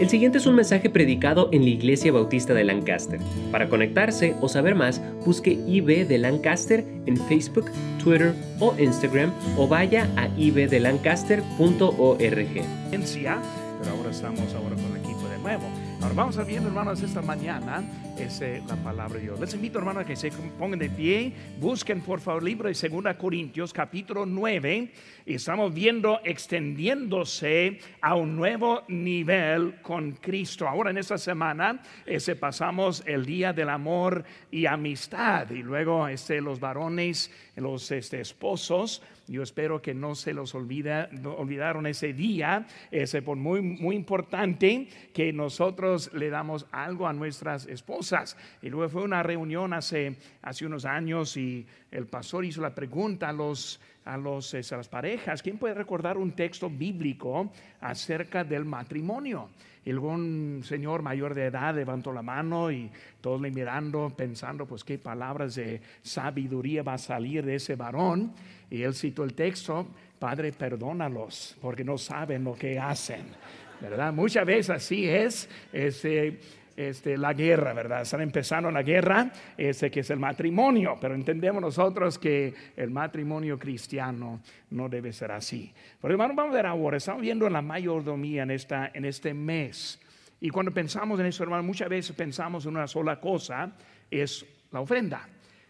El siguiente es un mensaje predicado en la Iglesia Bautista de Lancaster. Para conectarse o saber más, busque IB de Lancaster en Facebook, Twitter o Instagram o vaya a ibdelancaster.org. Pero ahora estamos con el equipo de nuevo. Ahora vamos hermanos, esta mañana es la palabra de Dios. Les invito, hermanos, a que se pongan de pie. Busquen, por favor, el libro de 2 Corintios, capítulo 9. Y estamos viendo extendiéndose a un nuevo nivel con Cristo. Ahora, en esta semana, ese, pasamos el día del amor y amistad. Y luego, este, los varones, los este, esposos, yo espero que no se los olvida, olvidaron ese día. Es muy, muy importante que nosotros le damos algo a nuestras esposas. Y luego fue una reunión hace, hace unos años y el pastor hizo la pregunta a los a, los, a las parejas, ¿quién puede recordar un texto bíblico acerca del matrimonio? Y luego un señor mayor de edad levantó la mano y todos le mirando, pensando, pues qué palabras de sabiduría va a salir de ese varón. Y él citó el texto, Padre, perdónalos porque no saben lo que hacen. ¿Verdad? Muchas veces así es. Ese, este, la guerra, ¿verdad? Están empezando la guerra, ese que es el matrimonio, pero entendemos nosotros que el matrimonio cristiano no debe ser así. Pero hermano, vamos a ver ahora, estamos viendo la mayordomía en, esta, en este mes. Y cuando pensamos en eso, hermano, muchas veces pensamos en una sola cosa, es la ofrenda.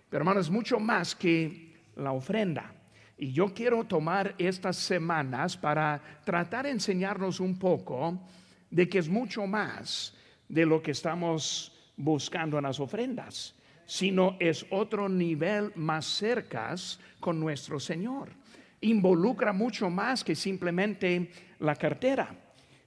Pero hermano, es mucho más que la ofrenda. Y yo quiero tomar estas semanas para tratar de enseñarnos un poco de que es mucho más de lo que estamos buscando en las ofrendas, sino es otro nivel más cerca con nuestro Señor. Involucra mucho más que simplemente la cartera.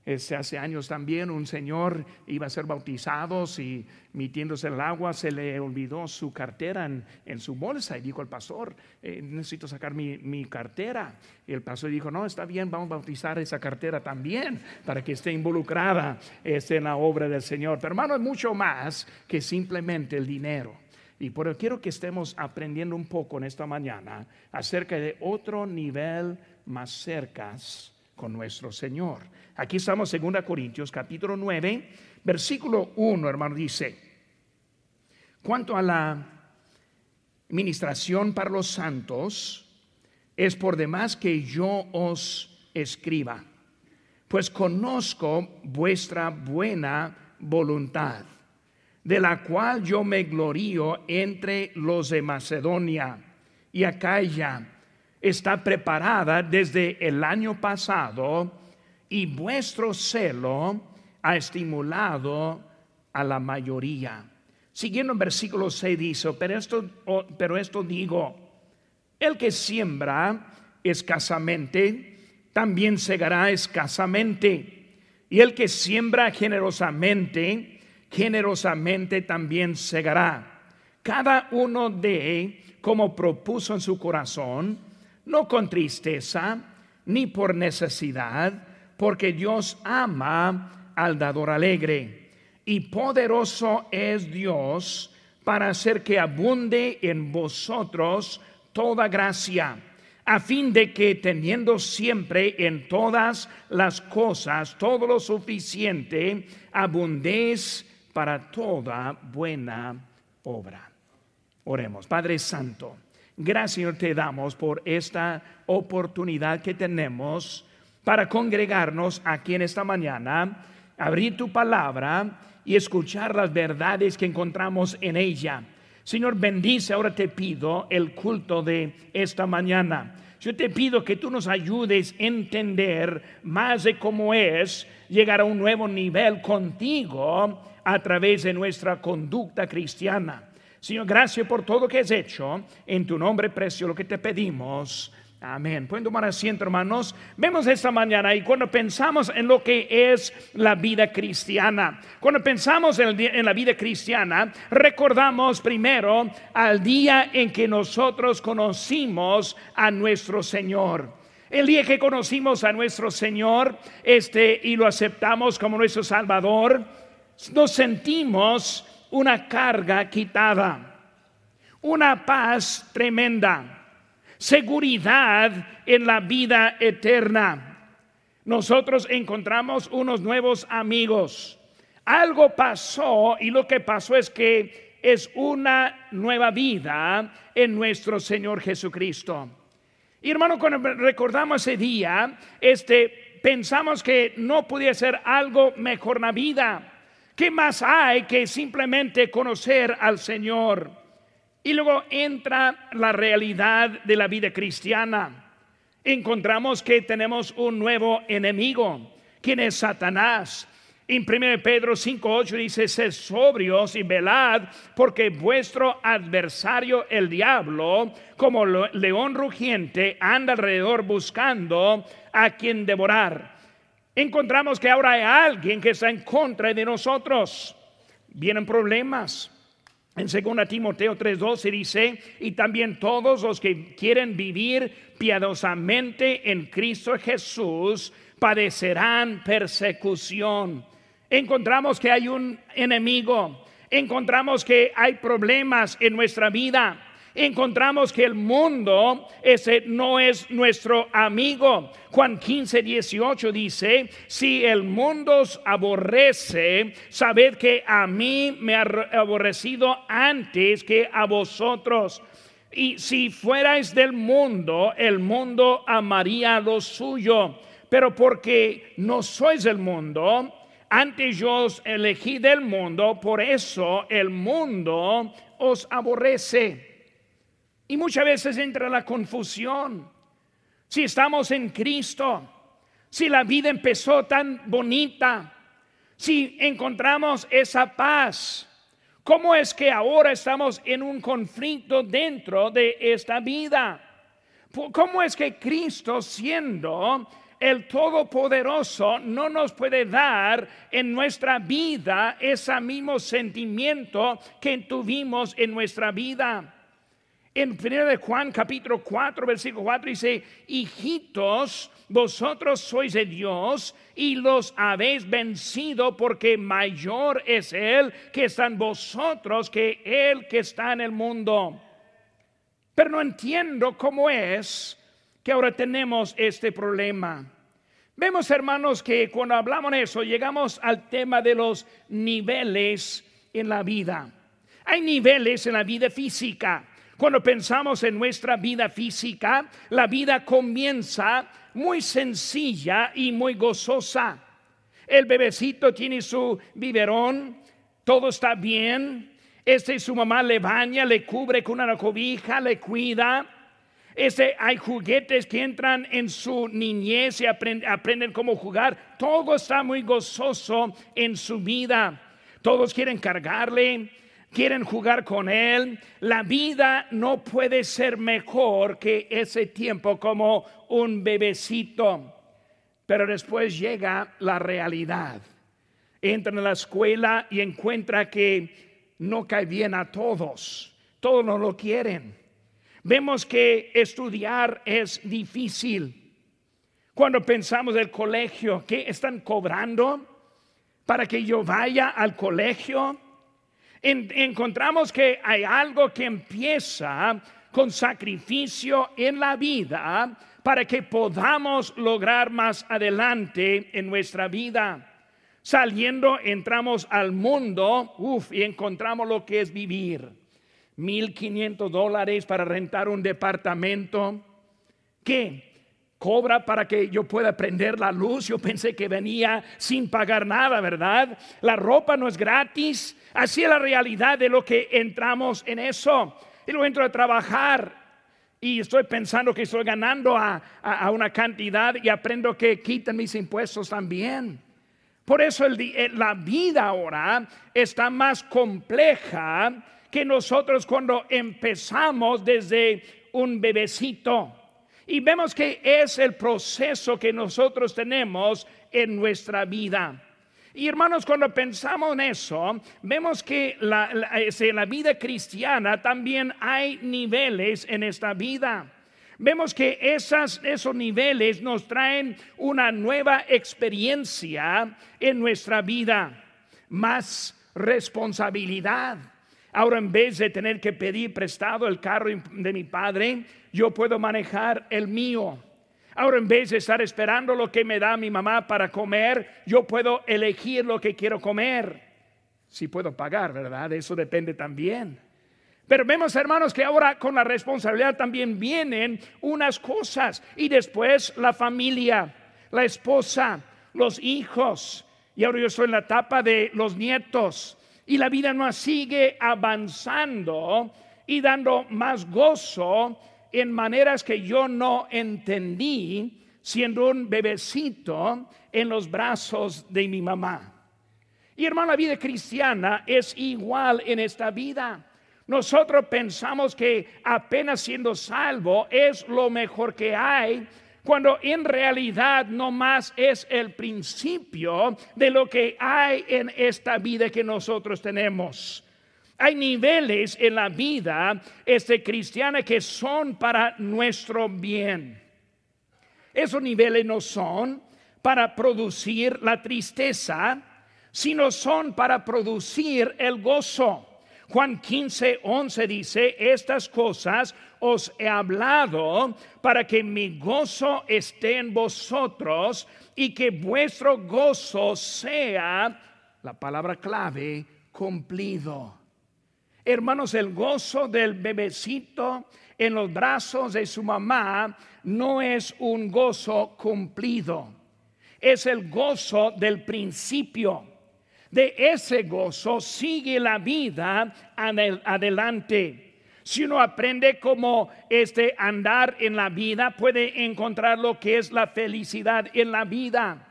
Este, hace años también un señor iba a ser bautizado y metiéndose el agua se le olvidó su cartera en, su bolsa y dijo el pastor, eh, necesito sacar mi, cartera. Y el pastor dijo, no, está bien, vamos a bautizar esa cartera también para que esté involucrada este, en la obra del Señor. Pero hermano, es mucho más que simplemente el dinero. Y por eso quiero que estemos aprendiendo un poco en esta mañana acerca de otro nivel más cercas con nuestro Señor. Aquí estamos en 2 Corintios capítulo 9, versículo 1, hermano, dice, cuanto a la ministración para los santos, es por demás que yo os escriba, pues conozco vuestra buena voluntad, de la cual yo me glorío entre los de Macedonia y Acaya está preparada desde el año pasado y vuestro celo ha estimulado a la mayoría. Siguiendo en versículo 6 dice, pero esto, pero esto digo, el que siembra escasamente, también segará escasamente. Y el que siembra generosamente, generosamente también segará. Cada uno de como propuso en su corazón, no con tristeza ni por necesidad, porque Dios ama al dador alegre. Y poderoso es Dios para hacer que abunde en vosotros toda gracia, a fin de que teniendo siempre en todas las cosas todo lo suficiente, abundéis para toda buena obra. Oremos, Padre Santo. Gracias te damos por esta oportunidad que tenemos para congregarnos aquí en esta mañana, abrir tu palabra y escuchar las verdades que encontramos en ella. Señor, bendice, ahora te pido el culto de esta mañana. Yo te pido que tú nos ayudes a entender más de cómo es llegar a un nuevo nivel contigo a través de nuestra conducta cristiana. Señor, gracias por todo lo que has hecho. En tu nombre precio lo que te pedimos. Amén. Pueden tomar asiento, hermanos. Vemos esta mañana y cuando pensamos en lo que es la vida cristiana, cuando pensamos en, la vida cristiana, recordamos primero al día en que nosotros conocimos a nuestro Señor. El día que conocimos a nuestro Señor, este y lo aceptamos como nuestro Salvador, nos sentimos una carga quitada, una paz tremenda, seguridad en la vida eterna. nosotros encontramos unos nuevos amigos. Algo pasó y lo que pasó es que es una nueva vida en nuestro Señor Jesucristo. Y hermano, cuando recordamos ese día, este, pensamos que no podía ser algo mejor la vida. ¿Qué más hay que simplemente conocer al Señor? Y luego entra la realidad de la vida cristiana encontramos que tenemos un nuevo enemigo, quien es Satanás. En 1 Pedro 5:8 dice, sed sobrios y velad, porque vuestro adversario el diablo, como león rugiente, anda alrededor buscando a quien devorar. Encontramos que ahora hay alguien que está en contra de nosotros. Vienen problemas, en 2 Timoteo 3:12 dice, y también todos los que quieren vivir piadosamente en Cristo Jesús padecerán persecución. Encontramos que hay un enemigo, encontramos que hay problemas en nuestra vida encontramos que el mundo ese no es nuestro amigo. Juan 15, 18 dice, si el mundo os aborrece, sabed que a mí me ha aborrecido antes que a vosotros. Y si fuerais del mundo, el mundo amaría lo suyo. Pero porque no sois del mundo, antes yo os elegí del mundo, por eso el mundo os aborrece. Y muchas veces entra la confusión. Si estamos en Cristo, si la vida empezó tan bonita, si encontramos esa paz, ¿cómo es que ahora estamos en un conflicto dentro de esta vida? ¿Cómo es que Cristo siendo el Todopoderoso no nos puede dar en nuestra vida ese mismo sentimiento que tuvimos en nuestra vida? En 1 de Juan capítulo 4, versículo 4 dice, hijitos, vosotros sois de Dios y los habéis vencido porque mayor es Él que está en vosotros que Él que está en el mundo. Pero no entiendo cómo es que ahora tenemos este problema. Vemos, hermanos, que cuando hablamos de eso, llegamos al tema de los niveles en la vida. Hay niveles en la vida física. Cuando pensamos en nuestra vida física, la vida comienza muy sencilla y muy gozosa. El bebecito tiene su biberón, todo está bien. Este su mamá le baña, le cubre con una cobija, le cuida. Este, hay juguetes que entran en su niñez y aprenden cómo jugar. Todo está muy gozoso en su vida. Todos quieren cargarle, quieren jugar con él. La vida no puede ser mejor que ese tiempo como un bebecito. Pero después llega la realidad. Entra en la escuela y encuentra que no cae bien a todos. Todos no lo quieren. Vemos que estudiar es difícil. Cuando pensamos del colegio, ¿qué están cobrando para que yo vaya al colegio? Encontramos que hay algo que empieza con sacrificio en la vida para que podamos lograr más adelante en nuestra vida. Saliendo, entramos al mundo y encontramos lo que es vivir. 1.500 dólares para rentar un departamento. ¿Qué? Cobra para que yo pueda prender la luz. Yo pensé que venía sin pagar nada, ¿verdad? La ropa no es gratis. Así es la realidad de lo que entramos en eso. Y luego entro a trabajar y estoy pensando que estoy ganando a, una cantidad y aprendo que quitan mis impuestos también. Por eso eh, la vida ahora está más compleja que nosotros cuando empezamos desde un bebecito. Y vemos que es el proceso que nosotros tenemos en nuestra vida. Y hermanos, cuando pensamos en eso, vemos que la, en la vida cristiana también hay niveles en esta vida. Vemos que esas, esos niveles nos traen una nueva experiencia en nuestra vida, más responsabilidad Ahora en vez de tener que pedir prestado el carro de mi padre, yo puedo manejar el mío. Ahora en vez de estar esperando lo que me da mi mamá para comer, yo puedo elegir lo que quiero comer. Si puedo pagar, ¿verdad? Eso depende también. Pero vemos, hermanos, que ahora con la responsabilidad también vienen unas cosas y después la familia, la esposa, los hijos. Y ahora yo estoy en la etapa de los nietos y la vida no sigue avanzando y dando más gozo en maneras que yo no entendí siendo un bebecito en los brazos de mi mamá. Y hermano, la vida cristiana es igual en esta vida. Nosotros pensamos que apenas siendo salvo es lo mejor que hay, cuando en realidad no más es el principio de lo que hay en esta vida que nosotros tenemos. Hay niveles en la vida este, cristiana que son para nuestro bien. Esos niveles no son para producir la tristeza, sino son para producir el gozo. Juan 15, 11 dice, estas cosas os he hablado para que mi gozo esté en vosotros y que vuestro gozo sea, la palabra clave, cumplido. Hermanos, el gozo del bebecito en los brazos de su mamá no es un gozo cumplido, es el gozo del principio. De ese gozo sigue la vida adelante. Si uno aprende cómo este andar en la vida, puede encontrar lo que es la felicidad en la vida.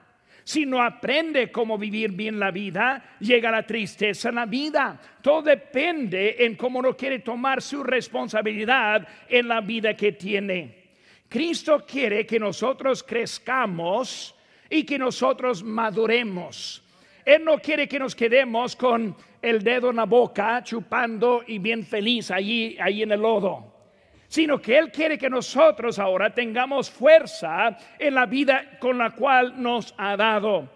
Si no aprende cómo vivir bien la vida, llega la tristeza en la vida. Todo depende en cómo uno quiere tomar su responsabilidad en la vida que tiene. Cristo quiere que nosotros crezcamos y que nosotros maduremos. Él no quiere que nos quedemos con el dedo en la boca, chupando y bien feliz allí, ahí en el lodo sino que Él quiere que nosotros ahora tengamos fuerza en la vida con la cual nos ha dado.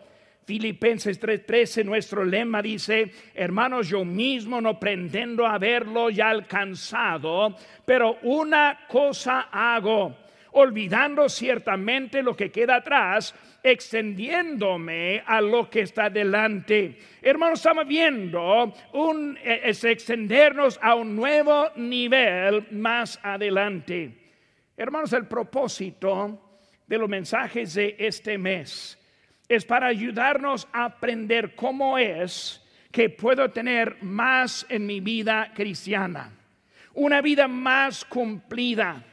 Filipenses 3:13, nuestro lema dice, hermanos, yo mismo no pretendo haberlo ya alcanzado, pero una cosa hago olvidando ciertamente lo que queda atrás, extendiéndome a lo que está delante. Hermanos, estamos viendo un, eh, es extendernos a un nuevo nivel más adelante. Hermanos, el propósito de los mensajes de este mes es para ayudarnos a aprender cómo es que puedo tener más en mi vida cristiana, una vida más cumplida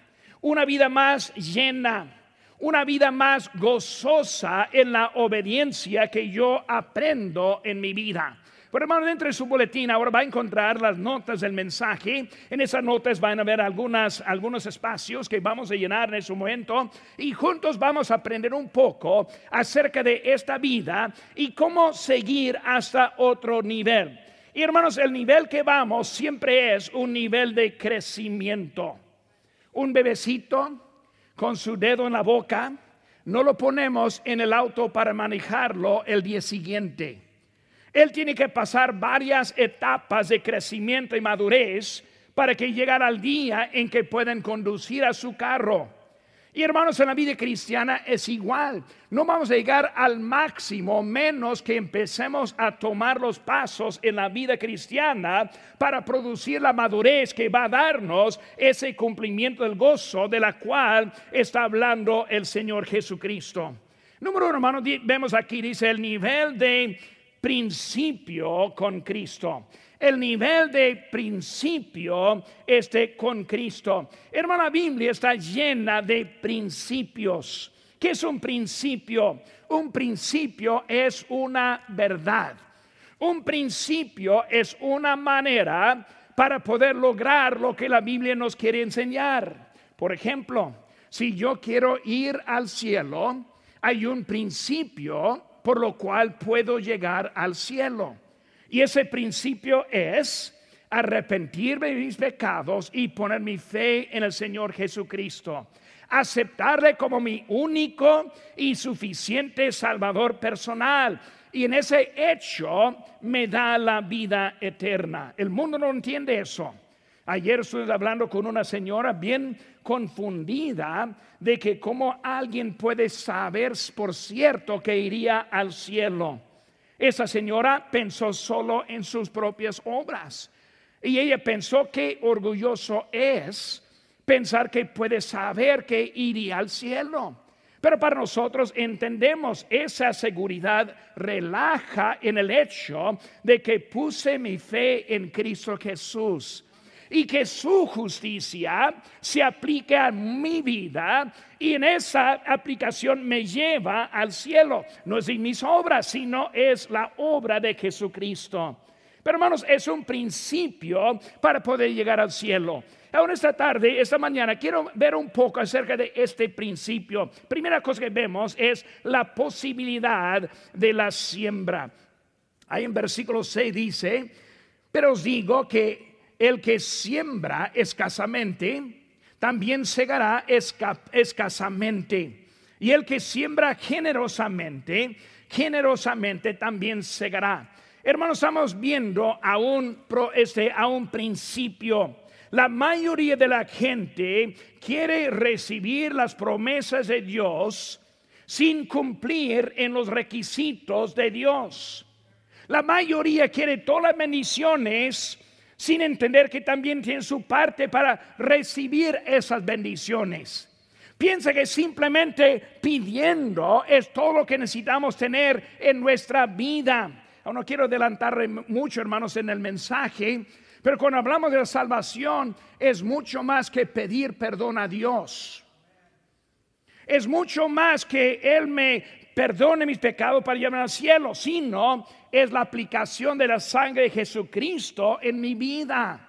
una vida más llena, una vida más gozosa en la obediencia que yo aprendo en mi vida. Pero hermano, dentro de su boletín ahora va a encontrar las notas del mensaje. En esas notas van a ver algunas, algunos espacios que vamos a llenar en ese momento y juntos vamos a aprender un poco acerca de esta vida y cómo seguir hasta otro nivel. Y hermanos, el nivel que vamos siempre es un nivel de crecimiento un bebecito con su dedo en la boca, no lo ponemos en el auto para manejarlo el día siguiente. Él tiene que pasar varias etapas de crecimiento y madurez para que llegue al día en que pueden conducir a su carro. Y hermanos, en la vida cristiana es igual. No vamos a llegar al máximo menos que empecemos a tomar los pasos en la vida cristiana para producir la madurez que va a darnos ese cumplimiento del gozo de la cual está hablando el Señor Jesucristo. Número uno, hermanos, vemos aquí, dice el nivel de principio con Cristo el nivel de principio este con Cristo. Hermana, Biblia está llena de principios. ¿Qué es un principio? Un principio es una verdad. Un principio es una manera para poder lograr lo que la Biblia nos quiere enseñar. Por ejemplo, si yo quiero ir al cielo, hay un principio por lo cual puedo llegar al cielo. Y ese principio es arrepentirme de mis pecados y poner mi fe en el Señor Jesucristo. Aceptarle como mi único y suficiente Salvador personal. Y en ese hecho me da la vida eterna. El mundo no entiende eso. Ayer estuve hablando con una señora bien confundida de que cómo alguien puede saber por cierto que iría al cielo. Esa señora pensó solo en sus propias obras y ella pensó que orgulloso es pensar que puede saber que iría al cielo. Pero para nosotros entendemos esa seguridad relaja en el hecho de que puse mi fe en Cristo Jesús y que su justicia se aplique a mi vida y en esa aplicación me lleva al cielo. No es en mis obras, sino es la obra de Jesucristo. Pero hermanos, es un principio para poder llegar al cielo. Ahora esta tarde, esta mañana, quiero ver un poco acerca de este principio. Primera cosa que vemos es la posibilidad de la siembra. Ahí en versículo 6 dice, pero os digo que el que siembra escasamente, también segará escasamente. Y el que siembra generosamente, generosamente también segará. Hermanos, estamos viendo a un, este, a un principio. La mayoría de la gente quiere recibir las promesas de Dios sin cumplir en los requisitos de Dios. La mayoría quiere todas las bendiciones sin entender que también tiene su parte para recibir esas bendiciones. Piensa que simplemente pidiendo es todo lo que necesitamos tener en nuestra vida. No quiero adelantar mucho, hermanos, en el mensaje, pero cuando hablamos de la salvación es mucho más que pedir perdón a Dios. Es mucho más que Él me perdone mis pecados para llevarme al cielo, sino es la aplicación de la sangre de Jesucristo en mi vida.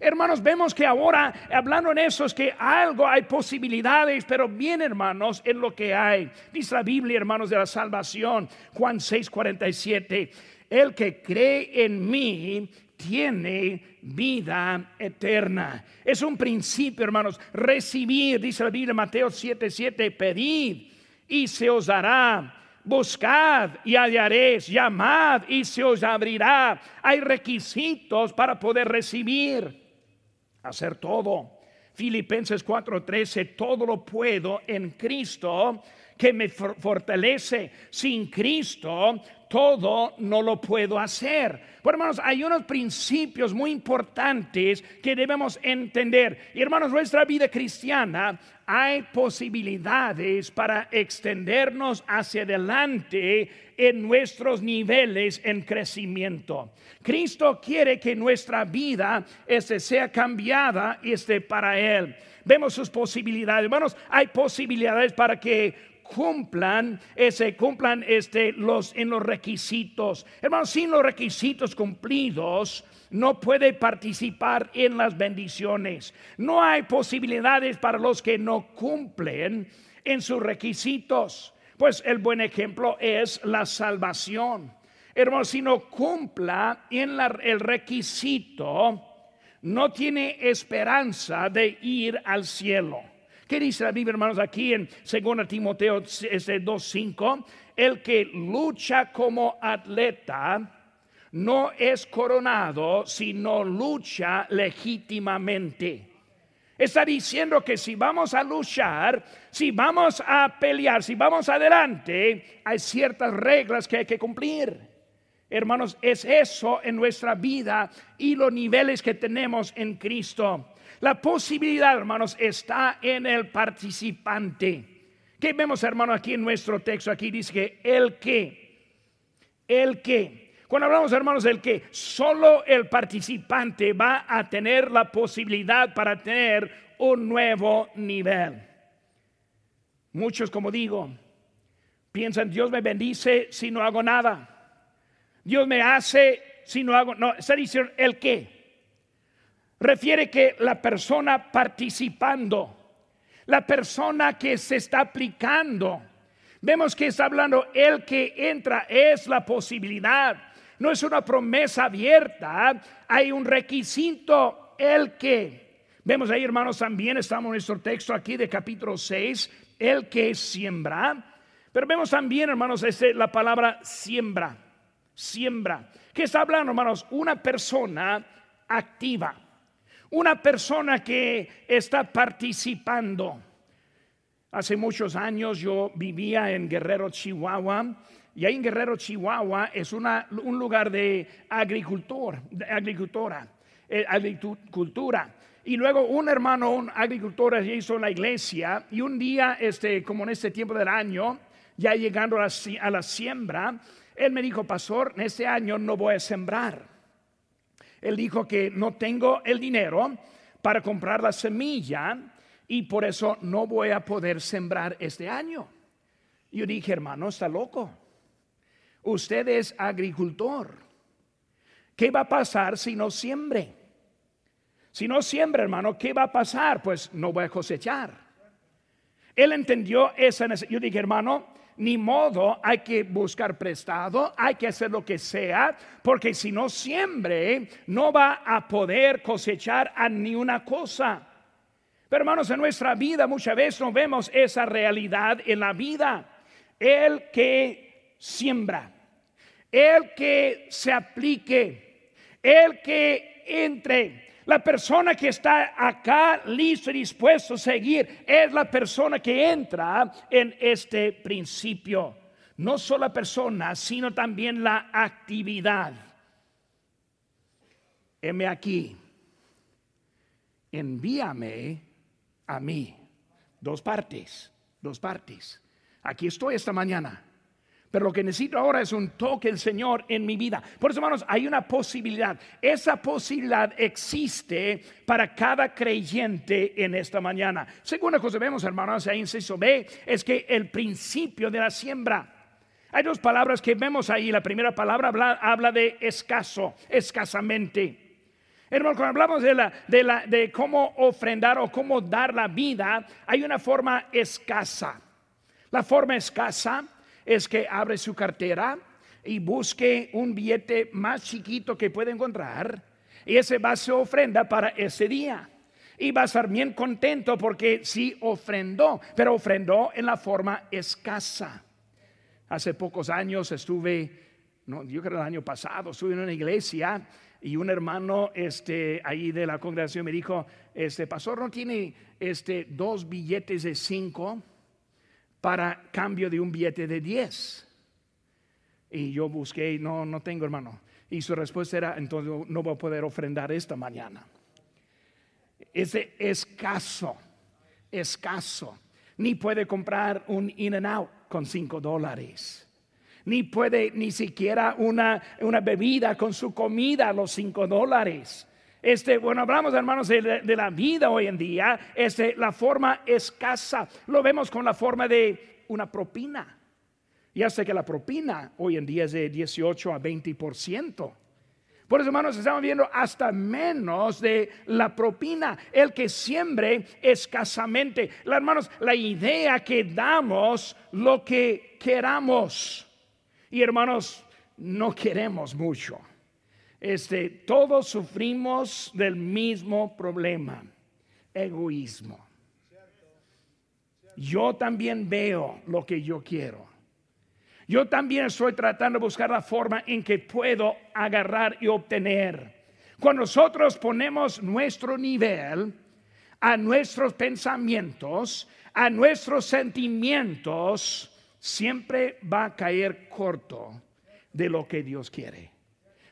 Hermanos, vemos que ahora, hablando en eso, es que algo hay posibilidades, pero bien, hermanos, en lo que hay. Dice la Biblia, hermanos, de la salvación, Juan 6, 47. El que cree en mí tiene vida eterna. Es un principio, hermanos. Recibir, dice la Biblia, Mateo 7, 7, pedid y se os dará buscad y hallaréis, llamad y se os abrirá. Hay requisitos para poder recibir, hacer todo. Filipenses 4:13, todo lo puedo en Cristo que me fortalece. Sin Cristo todo no lo puedo hacer. Bueno, hermanos, hay unos principios muy importantes que debemos entender. Y hermanos, nuestra vida cristiana hay posibilidades para extendernos hacia adelante en nuestros niveles en crecimiento. Cristo quiere que nuestra vida este, sea cambiada y esté para Él. Vemos sus posibilidades. Hermanos, hay posibilidades para que cumplan, ese, cumplan este, los, en los requisitos. Hermanos, sin los requisitos cumplidos, no puede participar en las bendiciones. No hay posibilidades para los que no cumplen en sus requisitos. Pues el buen ejemplo es la salvación. Hermanos, si no cumpla en el requisito, no tiene esperanza de ir al cielo. ¿Qué dice la Biblia, hermanos, aquí en 2 Timoteo 2.5? El que lucha como atleta no es coronado, sino lucha legítimamente. Está diciendo que si vamos a luchar, si vamos a pelear, si vamos adelante, hay ciertas reglas que hay que cumplir. Hermanos, es eso en nuestra vida y los niveles que tenemos en Cristo. La posibilidad, hermanos, está en el participante. ¿Qué vemos, hermano, aquí en nuestro texto? Aquí dice que el que, el que. Cuando hablamos, hermanos, del que, solo el participante va a tener la posibilidad para tener un nuevo nivel. Muchos, como digo, piensan, Dios me bendice si no hago nada. Dios me hace si no hago, no, está diciendo el que refiere que la persona participando, la persona que se está aplicando, vemos que está hablando el que entra, es la posibilidad, no es una promesa abierta, hay un requisito, el que. Vemos ahí, hermanos, también estamos en nuestro texto aquí de capítulo 6, el que siembra. Pero vemos también, hermanos, este, la palabra siembra, siembra. ¿Qué está hablando, hermanos? Una persona activa Una persona que está participando. Hace muchos años yo vivía en Guerrero, Chihuahua, y ahí en Guerrero, Chihuahua es una, un lugar de agricultor, agricultora, eh, agricultura. Y luego un hermano, un agricultor, hizo la iglesia y un día, este, como en este tiempo del año, ya llegando a la, a la siembra, él me dijo, pastor, en este año no voy a sembrar. Él dijo que no tengo el dinero para comprar la semilla y por eso no voy a poder sembrar este año. Yo dije, hermano, está loco. Usted es agricultor. ¿Qué va a pasar si no siembre? Si no siembra, hermano, ¿qué va a pasar? Pues no voy a cosechar. Él entendió esa necesidad. Yo dije, hermano, ni modo, hay que buscar prestado, hay que hacer lo que sea, porque si no siembre, no va a poder cosechar a ni una cosa. Pero hermanos, en nuestra vida muchas veces no vemos esa realidad en la vida. El que siembra, el que se aplique, el que entre. La persona que está acá listo y dispuesto a seguir es la persona que entra en este principio. No solo la persona, sino también la actividad. Heme aquí. Envíame a mí. Dos partes, dos partes. Aquí estoy esta mañana. Pero lo que necesito ahora es un toque del Señor en mi vida. Por eso, hermanos, hay una posibilidad. Esa posibilidad existe para cada creyente en esta mañana. Segunda cosa vemos, hermanos, ahí inciso B, es que el principio de la siembra. Hay dos palabras que vemos ahí. La primera palabra habla, habla de escaso, escasamente. Hermano, cuando hablamos de, la, de, la, de cómo ofrendar o cómo dar la vida, hay una forma escasa. La forma escasa es que abre su cartera y busque un billete más chiquito que puede encontrar y ese va a ser ofrenda para ese día. Y va a estar bien contento porque sí ofrendó, pero ofrendó en la forma escasa. Hace pocos años estuve, no, yo creo el año pasado, estuve en una iglesia y un hermano este, ahí de la congregación me dijo, este pastor no tiene este, dos billetes de cinco para cambio de un billete de diez. Y yo busqué, no, no tengo hermano. Y su respuesta era, entonces no voy a poder ofrendar esta mañana. Ese escaso, escaso. Ni puede comprar un in and out con cinco dólares ni puede ni siquiera una, una bebida con su comida los cinco dólares. Este, bueno, hablamos, hermanos, de, de, la vida hoy en día. Este, la forma escasa. Lo vemos con la forma de una propina. Ya sé que la propina hoy en día es de 18 a 20%. Por eso, hermanos, estamos viendo hasta menos de la propina. El que siembre escasamente. hermanos, la idea que damos lo que queramos. Y hermanos, no queremos mucho. Este, todos sufrimos del mismo problema, egoísmo. Yo también veo lo que yo quiero. Yo también estoy tratando de buscar la forma en que puedo agarrar y obtener. Cuando nosotros ponemos nuestro nivel a nuestros pensamientos, a nuestros sentimientos, siempre va a caer corto de lo que Dios quiere.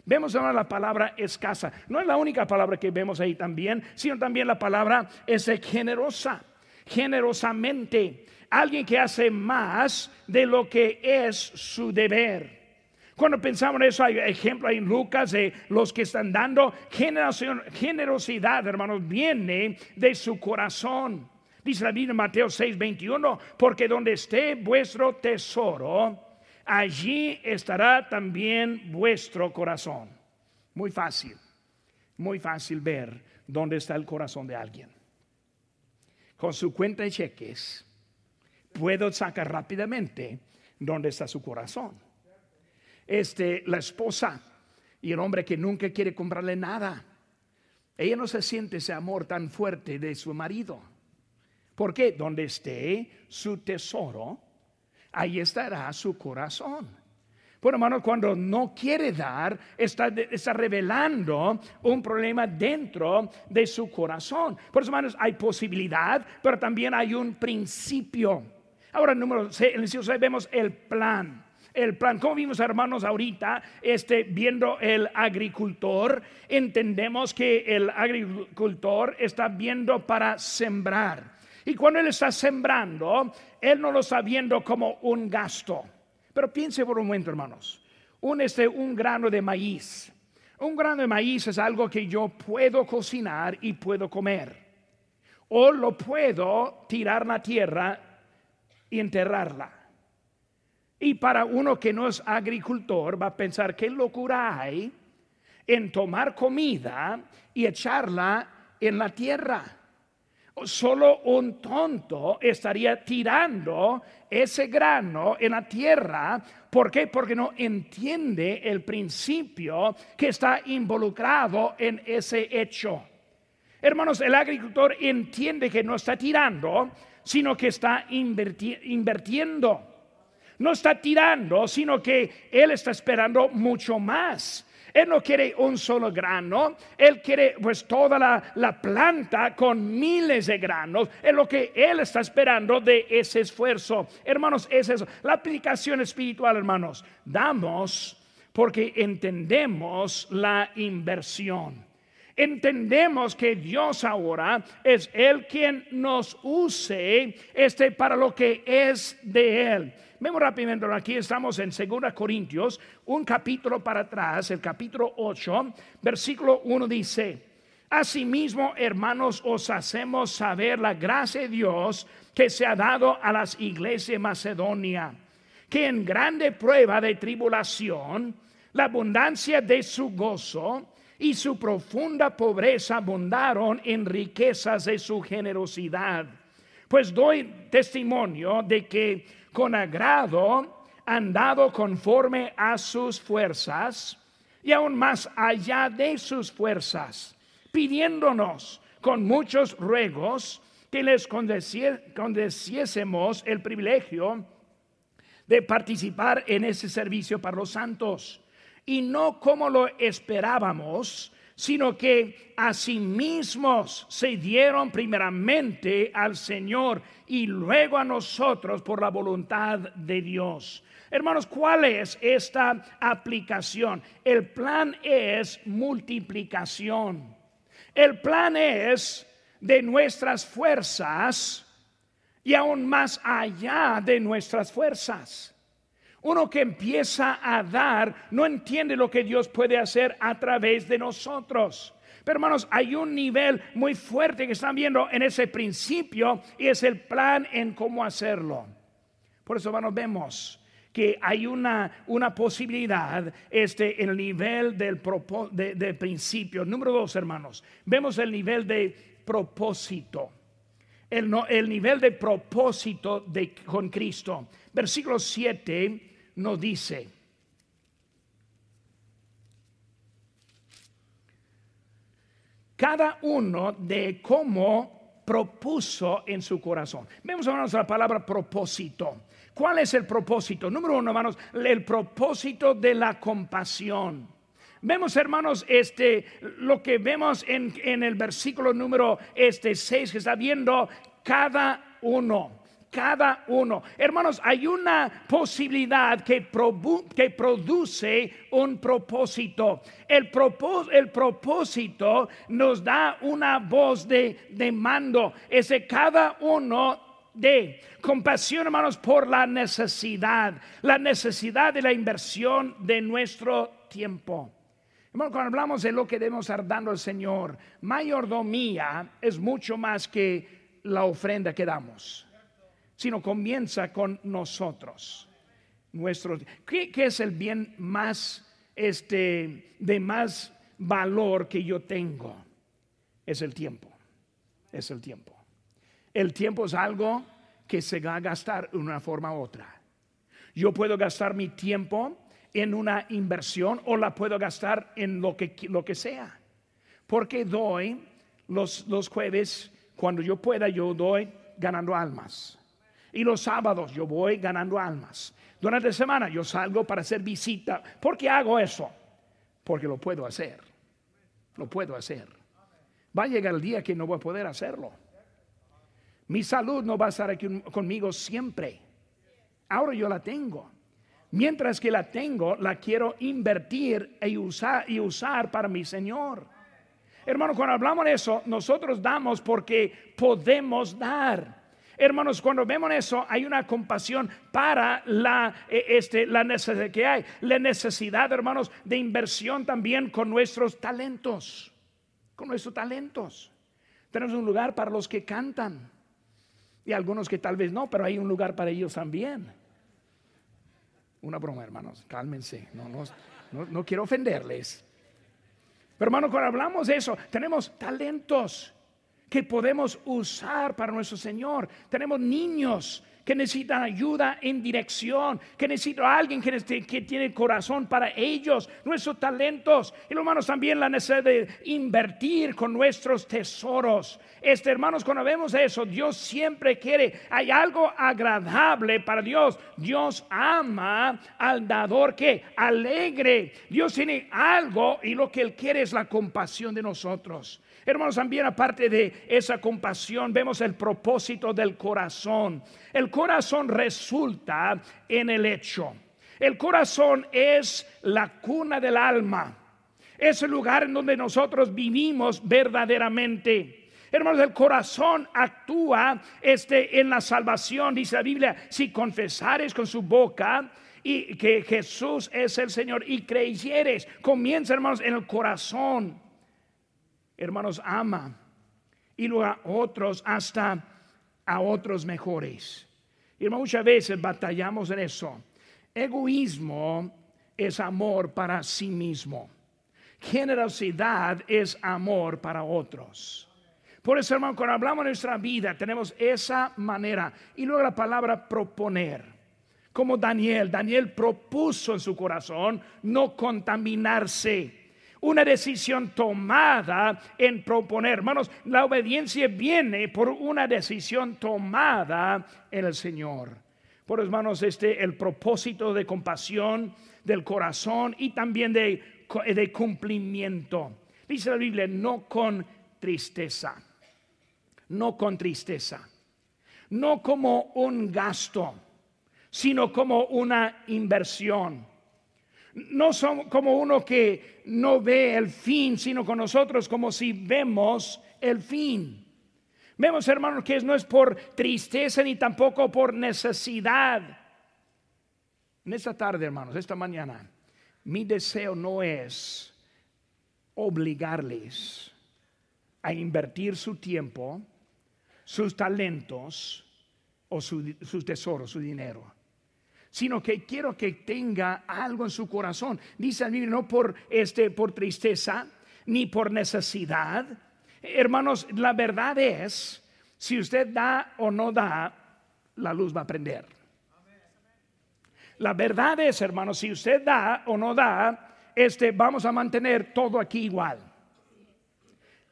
Vemos ahora la palabra escasa. No es la única palabra que vemos ahí también, sino también la palabra es generosa, generosamente. Alguien que hace más de lo que es su deber. Cuando pensamos en eso, hay ejemplo en Lucas de los que están dando generosidad, hermanos, viene de su corazón. Dice la Biblia en Mateo 6, 21, porque donde esté vuestro tesoro, allí estará también vuestro corazón. Muy fácil, muy fácil ver dónde está el corazón de alguien. Con su cuenta de cheques, puedo sacar rápidamente dónde está su corazón. Este, la esposa y el hombre que nunca quiere comprarle nada. Ella no se siente ese amor tan fuerte de su marido porque donde esté su tesoro, ahí estará su corazón. Bueno, hermanos, cuando no quiere dar, está, revelando un problema dentro de su corazón. Por eso, hermanos, hay posibilidad, pero también hay un principio. Ahora, número 6, vemos el plan el plan. Como vimos, hermanos, ahorita, este, viendo el agricultor, entendemos que el agricultor está viendo para sembrar. Y cuando él está sembrando, él no lo está viendo como un gasto. Pero piense por un momento, hermanos. Un, este, un grano de maíz. Un grano de maíz es algo que yo puedo cocinar y puedo comer. O lo puedo tirar la tierra y enterrarla. Y para uno que no es agricultor va a pensar qué locura hay en tomar comida y echarla en la tierra. Solo un tonto estaría tirando ese grano en la tierra. ¿Por qué? Porque no entiende el principio que está involucrado en ese hecho. Hermanos, el agricultor entiende que no está tirando, sino que está invirtiendo no está tirando, sino que Él está esperando mucho más. Él no quiere un solo grano, Él quiere pues toda la, planta con miles de granos. Es lo que Él está esperando de ese esfuerzo. Hermanos, es eso. La aplicación espiritual, hermanos, damos porque entendemos la inversión. Entendemos que Dios ahora es el quien nos use este para lo que es de Él. Vemos rápidamente, aquí estamos en 2 Corintios, un capítulo para atrás, el capítulo 8, versículo 1 dice, Asimismo, hermanos, os hacemos saber la gracia de Dios que se ha dado a las iglesias de Macedonia, que en grande prueba de tribulación, la abundancia de su gozo y su profunda pobreza abundaron en riquezas de su generosidad. Pues doy testimonio de que con agrado han dado conforme a sus fuerzas y aún más allá de sus fuerzas, pidiéndonos con muchos ruegos que les condeciésemos el privilegio de participar en ese servicio para los santos, y no como lo esperábamos, sino que a sí mismos se dieron primeramente al Señor y luego a nosotros por la voluntad de Dios. Hermanos, ¿cuál es esta aplicación? El plan es multiplicación. El plan es de nuestras fuerzas y aún más allá de nuestras fuerzas. Uno que empieza a dar no entiende lo que Dios puede hacer a través de nosotros. Pero hermanos, hay un nivel muy fuerte que están viendo en ese principio y es el plan en cómo hacerlo. Por eso, hermanos, vemos que hay una, una posibilidad este, en el nivel del de, principio. Número dos, hermanos, vemos el nivel de propósito. El, el nivel de propósito de, con Cristo. Versículo 7 nos dice, cada uno de cómo propuso en su corazón. Vemos, hermanos, la palabra propósito. ¿Cuál es el propósito? Número uno, hermanos, el propósito de la compasión. Vemos, hermanos, este, lo que vemos en, en el versículo número este 6, que está viendo cada uno cada uno. Hermanos, hay una posibilidad que, que produce un propósito. El, el, propósito nos da una voz de, de mando. Es de cada uno de compasión, hermanos, por la necesidad, la necesidad de la inversión de nuestro tiempo. Cuando hablamos de lo que debemos estar dando al Señor, mayordomía es mucho más que la ofrenda que damos sino comienza con nosotros. Nuestro, ¿qué, es el bien más, este, de más valor que yo tengo? Es el tiempo. Es el tiempo. El tiempo es algo que se va a gastar de una forma u otra. Yo puedo gastar mi tiempo en una inversión o la puedo gastar en lo que, lo que sea. Porque doy los, los jueves, cuando yo pueda, yo doy ganando almas. Y los sábados yo voy ganando almas. Durante la semana yo salgo para hacer visita. ¿Por qué hago eso? Porque lo puedo hacer. Lo puedo hacer. Va a llegar el día que no voy a poder hacerlo. Mi salud no va a estar aquí conmigo siempre. Ahora yo la tengo. Mientras que la tengo, la quiero invertir y usar, y usar para mi Señor. Hermano, cuando hablamos de eso, nosotros damos porque podemos dar. Hermanos, cuando vemos eso, hay una compasión para la, eh, este, la necesidad que hay. La necesidad, hermanos, de inversión también con nuestros talentos. Con nuestros talentos. Tenemos un lugar para los que cantan. Y algunos que tal vez no, pero hay un lugar para ellos también. Una broma, hermanos, cálmense. No, no, no, quiero ofenderles. Pero hermanos, cuando hablamos de eso, tenemos talentos que podemos usar para nuestro Señor. Tenemos niños que necesitan ayuda en dirección, que necesita alguien que, que tiene corazón para ellos, nuestros talentos. Y hermanos, también la necesidad de invertir con nuestros tesoros. Este, hermanos, cuando vemos eso, Dios siempre quiere, hay algo agradable para Dios. Dios ama al dador que alegre. Dios tiene algo y lo que Él quiere es la compasión de nosotros. Hermanos, también aparte de esa compasión, vemos el propósito del corazón. El corazón resulta en el hecho. El corazón es la cuna del alma. Es el lugar en donde nosotros vivimos verdaderamente. Hermanos, el corazón actúa este, en la salvación, dice la Biblia, si confesares con su boca y que Jesús es el Señor y creyeres, comienza hermanos en el corazón hermanos, ama y luego a otros hasta a otros mejores. Y muchas veces batallamos en eso. Egoísmo es amor para sí mismo. Generosidad es amor para otros. Por eso, hermano, cuando hablamos de nuestra vida, tenemos esa manera. Y luego la palabra proponer. Como Daniel, Daniel propuso en su corazón no contaminarse una decisión tomada en proponer. Hermanos, la obediencia viene por una decisión tomada en el Señor. Por hermanos, este el propósito de compasión del corazón y también de, de cumplimiento. Dice la Biblia, no con tristeza, no con tristeza, no como un gasto, sino como una inversión no somos como uno que no ve el fin, sino con nosotros como si vemos el fin. Vemos, hermanos, que no es por tristeza ni tampoco por necesidad. En esta tarde, hermanos, esta mañana, mi deseo no es obligarles a invertir su tiempo, sus talentos o sus tesoros, su dinero sino que quiero que tenga algo en su corazón. Dice Biblia, no por, este, por tristeza ni por necesidad. Hermanos, la verdad es, si usted da o no da, la luz va a prender. La verdad es, hermanos, si usted da o no da, este, vamos a mantener todo aquí igual.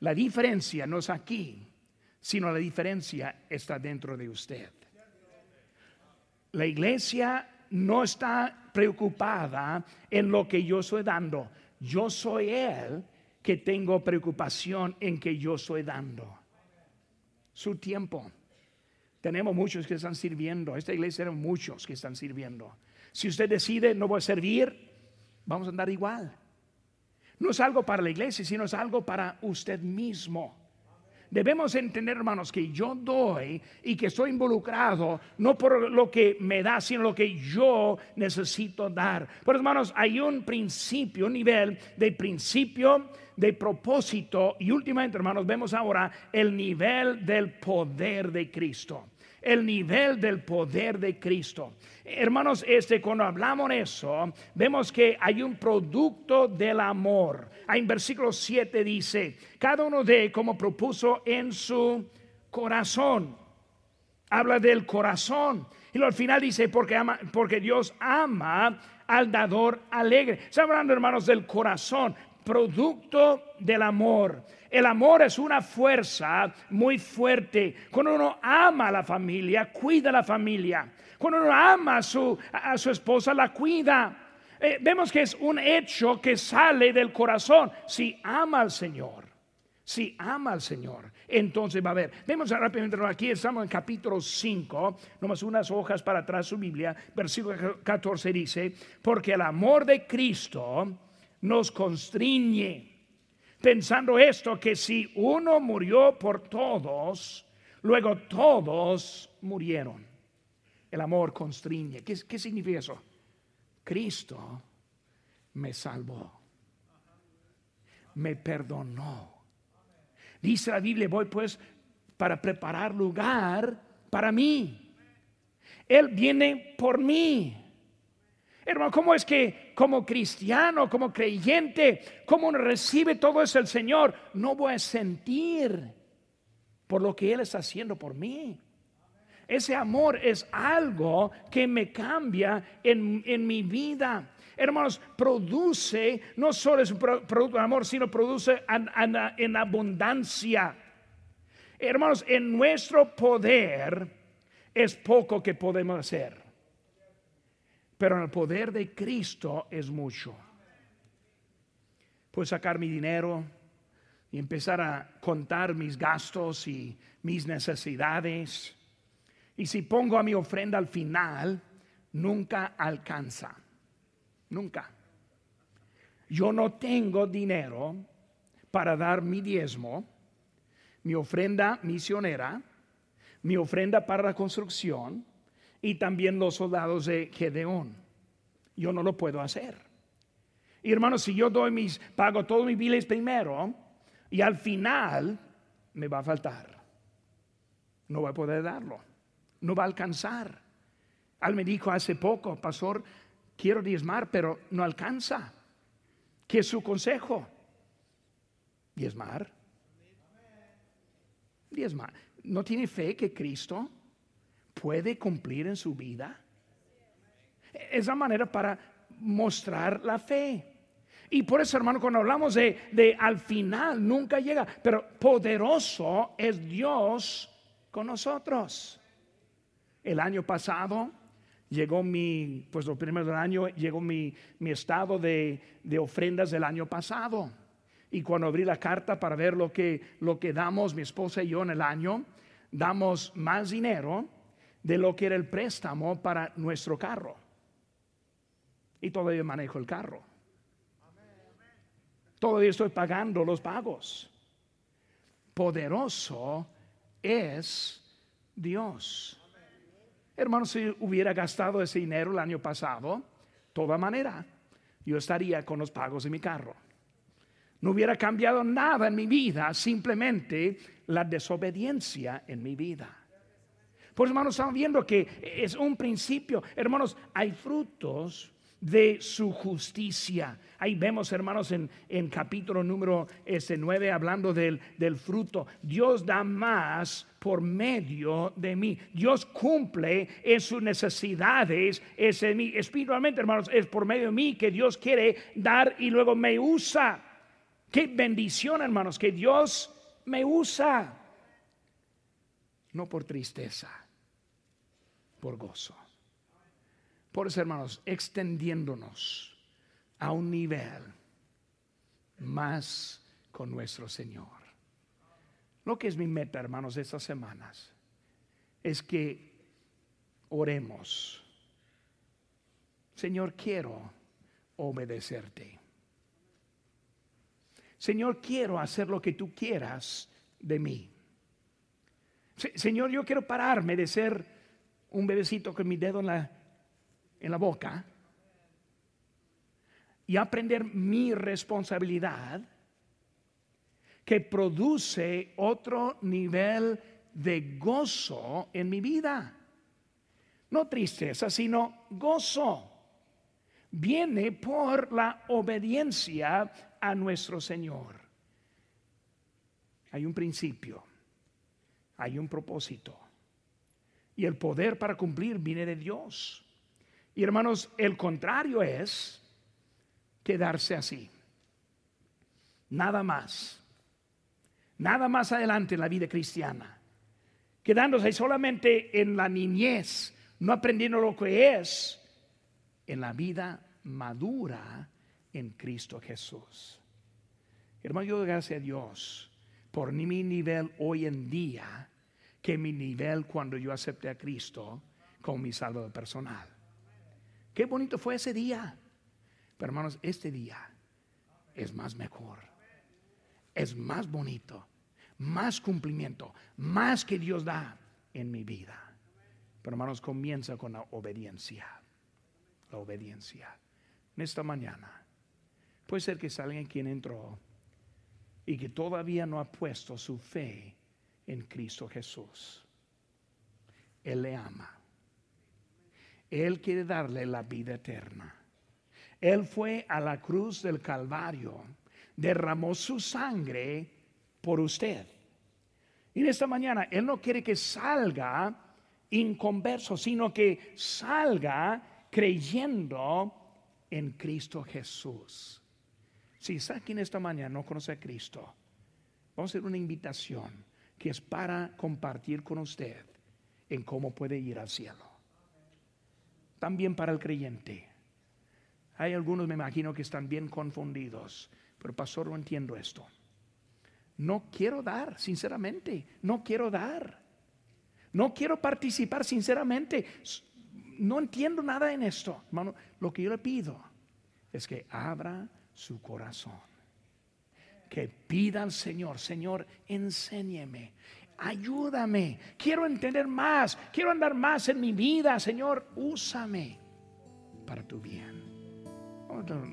La diferencia no es aquí, sino la diferencia está dentro de usted. La iglesia no está preocupada en lo que yo estoy dando. Yo soy Él que tengo preocupación en que yo estoy dando. Su tiempo. Tenemos muchos que están sirviendo. Esta iglesia tiene muchos que están sirviendo. Si usted decide no voy a servir, vamos a andar igual. No es algo para la iglesia, sino es algo para usted mismo. Debemos entender, hermanos, que yo doy y que estoy involucrado no por lo que me da, sino lo que yo necesito dar. Pero, hermanos, hay un principio, un nivel de principio, de propósito y últimamente, hermanos, vemos ahora el nivel del poder de Cristo el nivel del poder de Cristo. Hermanos, este, cuando hablamos de eso, vemos que hay un producto del amor. En versículo 7 dice, cada uno de como propuso en su corazón. Habla del corazón. Y al final dice, porque, ama, porque Dios ama al dador alegre. Está hablando, hermanos, del corazón. producto del amor. El amor es una fuerza muy fuerte. Cuando uno ama a la familia, cuida a la familia. Cuando uno ama a su, esposa, la cuida. Eh, vemos que es un hecho que sale del corazón. Si ama al Señor, si ama al Señor, entonces va a haber. Vemos rápidamente aquí, estamos en capítulo 5, nomás unas hojas para atrás su Biblia, versículo 14 dice, porque el amor de Cristo nos constriñe, pensando esto, que si uno murió por todos, luego todos murieron. El amor constriñe. ¿Qué, qué significa eso? Cristo me salvó, me perdonó. Dice la Biblia, voy pues para preparar lugar para mí. Él viene por mí. Hermano, ¿cómo es que como cristiano, como creyente, cómo recibe todo eso el Señor? No voy a sentir por lo que Él está haciendo por mí. Ese amor es algo que me cambia en, mi vida. Hermanos, produce, no solo es un producto de amor, sino produce en abundancia. Hermanos, en nuestro poder es poco que podemos hacer, pero en el poder de Cristo es mucho. Puedo sacar mi dinero y empezar a contar mis gastos y mis necesidades y si pongo a mi ofrenda al final, nunca alcanza. Nunca. Yo no tengo dinero para dar mi diezmo, mi ofrenda misionera, mi ofrenda para la construcción y también los soldados de Gedeón. Yo no lo puedo hacer. Y hermanos, si yo doy mis, pago todos mis biles primero y al final me va a faltar. No voy a poder darlo no va a alcanzar. Al me dijo hace poco, pastor, quiero diezmar, pero no alcanza. ¿Qué es su consejo? Diezmar. Diezmar. ¿No tiene fe que Cristo puede cumplir en su vida? Es la manera para mostrar la fe. Y por eso, hermano, cuando hablamos de, de al final, nunca llega, pero poderoso es Dios con nosotros. El año pasado llegó mi, pues lo primero del año, llegó mi, mi estado de, de, ofrendas del año pasado. Y cuando abrí la carta para ver lo que, lo que damos mi esposa y yo en el año, damos más dinero de lo que era el préstamo para nuestro carro. Y todavía manejo el carro. Todavía estoy pagando los pagos. Poderoso es Dios. Hermano, si hubiera gastado ese dinero el año pasado, toda manera, yo estaría con los pagos de mi carro. No hubiera cambiado nada en mi vida, simplemente la desobediencia en mi vida. Pues hermanos, estamos viendo que es un principio. Hermanos, hay frutos de su justicia. Ahí vemos, hermanos, en, en capítulo número ese 9, hablando del, del fruto. Dios da más por medio de mí. Dios cumple en sus necesidades es en mí. Espiritualmente, hermanos, es por medio de mí que Dios quiere dar y luego me usa. Qué bendición, hermanos, que Dios me usa. No por tristeza, por gozo. Por eso, hermanos, extendiéndonos a un nivel más con nuestro Señor. Lo que es mi meta, hermanos, estas semanas es que oremos. Señor, quiero obedecerte. Señor, quiero hacer lo que tú quieras de mí. Señor, yo quiero pararme de ser un bebecito con mi dedo en la en la boca y aprender mi responsabilidad que produce otro nivel de gozo en mi vida. No tristeza, sino gozo. Viene por la obediencia a nuestro Señor. Hay un principio, hay un propósito. Y el poder para cumplir viene de Dios. Y hermanos, el contrario es quedarse así. nada más. Nada más adelante en la vida cristiana. Quedándose solamente en la niñez, no aprendiendo lo que es en la vida madura en Cristo Jesús. Hermano, yo doy gracias a Dios por mi nivel hoy en día que mi nivel cuando yo acepté a Cristo como mi salvador personal. Qué bonito fue ese día. Pero hermanos, este día es más mejor. Es más bonito. Más cumplimiento. Más que Dios da en mi vida. Pero hermanos, comienza con la obediencia. La obediencia. En esta mañana. Puede ser que salga quien entró y que todavía no ha puesto su fe en Cristo Jesús. Él le ama. Él quiere darle la vida eterna. Él fue a la cruz del Calvario, derramó su sangre por usted. Y en esta mañana Él no quiere que salga inconverso, sino que salga creyendo en Cristo Jesús. Si está aquí en esta mañana no conoce a Cristo, vamos a hacer una invitación que es para compartir con usted en cómo puede ir al cielo. También para el creyente. Hay algunos, me imagino, que están bien confundidos, pero pastor, no entiendo esto. No quiero dar, sinceramente, no quiero dar. No quiero participar, sinceramente. No entiendo nada en esto. Hermano, lo que yo le pido es que abra su corazón. Que pida al Señor, Señor, enséñeme, ayúdame, quiero entender más, quiero andar más en mi vida, Señor, úsame para tu bien.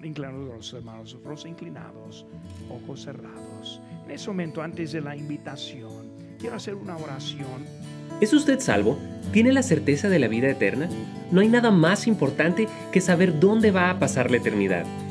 Inclinados los hermanos, rostros inclinados, ojos cerrados. En ese momento, antes de la invitación, quiero hacer una oración. ¿Es usted salvo? ¿Tiene la certeza de la vida eterna? No hay nada más importante que saber dónde va a pasar la eternidad.